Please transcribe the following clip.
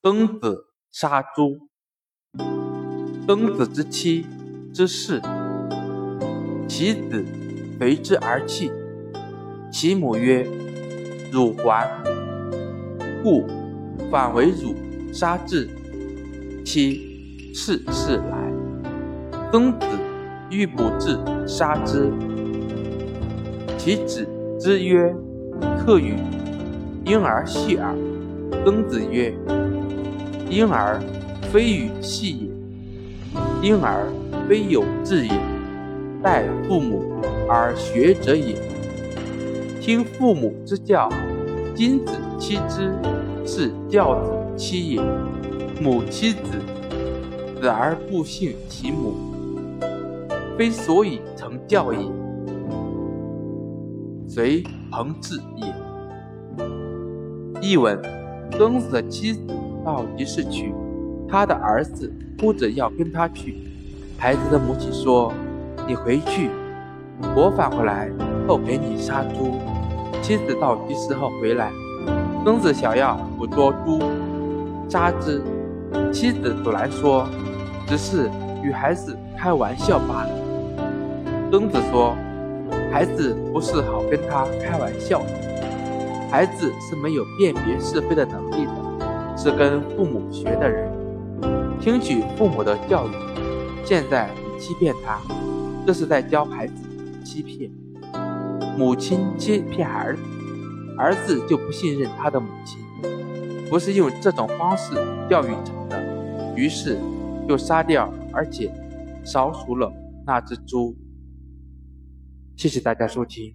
庚子杀猪。庚子之妻之事，其子随之而泣。其母曰：“汝还。”故反为汝杀之。妻事事来。庚子欲不至，杀之。其子之曰：“克与？”婴儿戏耳。庚子曰：“婴儿非与戏也，婴儿非有志也，待父母而学者也。听父母之教，君子妻之，是教子妻也。母妻子，子而不信其母，非所以成教也。随朋志也。”译文：曾子的妻子到集市去，他的儿子哭着要跟他去。孩子的母亲说：“你回去，我返回来后给你杀猪。”妻子到集市后回来，庚子想要捕捉猪杀之，妻子阻拦说：“只是与孩子开玩笑罢了。”庚子说：“孩子不是好跟他开玩笑的。”孩子是没有辨别是非的能力的，是跟父母学的人，听取父母的教育。现在你欺骗他，这是在教孩子欺骗。母亲欺骗儿子，儿子就不信任他的母亲，不是用这种方式教育成的，于是就杀掉，而且烧熟了那只猪。谢谢大家收听。